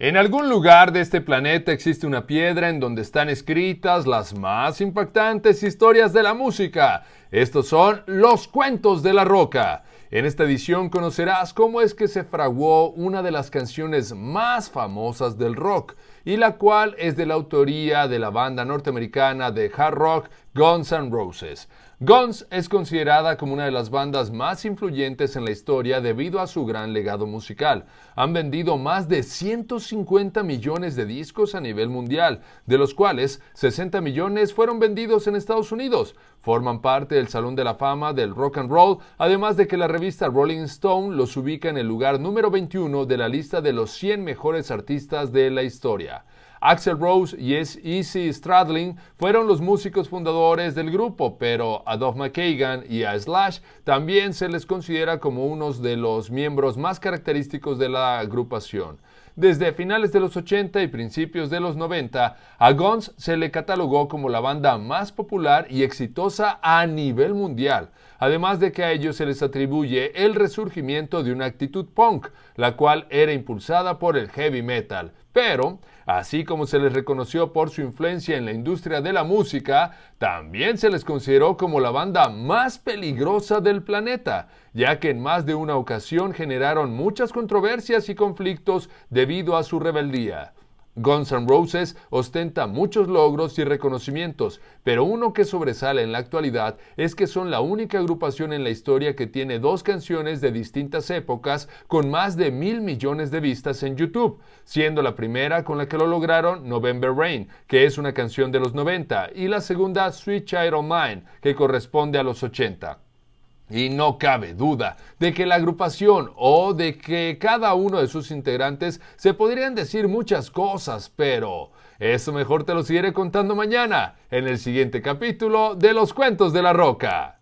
En algún lugar de este planeta existe una piedra en donde están escritas las más impactantes historias de la música. Estos son los cuentos de la roca. En esta edición conocerás cómo es que se fraguó una de las canciones más famosas del rock, y la cual es de la autoría de la banda norteamericana de hard rock Guns N' Roses. Guns es considerada como una de las bandas más influyentes en la historia debido a su gran legado musical. Han vendido más de 150 millones de discos a nivel mundial, de los cuales 60 millones fueron vendidos en Estados Unidos. Forman parte del Salón de la Fama del Rock and Roll, además de que la revista Rolling Stone los ubica en el lugar número 21 de la lista de los 100 mejores artistas de la historia. Axel Rose y Easy Stradlin fueron los músicos fundadores del grupo, pero a Duff McKagan y a Slash también se les considera como unos de los miembros más característicos de la agrupación. Desde finales de los 80 y principios de los 90, a Guns se le catalogó como la banda más popular y exitosa a nivel mundial, además de que a ellos se les atribuye el resurgimiento de una actitud punk, la cual era impulsada por el heavy metal. Pero, así como se les reconoció por su influencia en la industria de la música, también se les consideró como la banda más peligrosa del planeta, ya que en más de una ocasión generaron muchas controversias y conflictos debido a su rebeldía. Guns N' Roses ostenta muchos logros y reconocimientos, pero uno que sobresale en la actualidad es que son la única agrupación en la historia que tiene dos canciones de distintas épocas con más de mil millones de vistas en YouTube, siendo la primera con la que lo lograron November Rain, que es una canción de los 90, y la segunda Sweet Child of Mine, que corresponde a los 80. Y no cabe duda de que la agrupación o de que cada uno de sus integrantes se podrían decir muchas cosas, pero eso mejor te lo seguiré contando mañana en el siguiente capítulo de Los Cuentos de la Roca.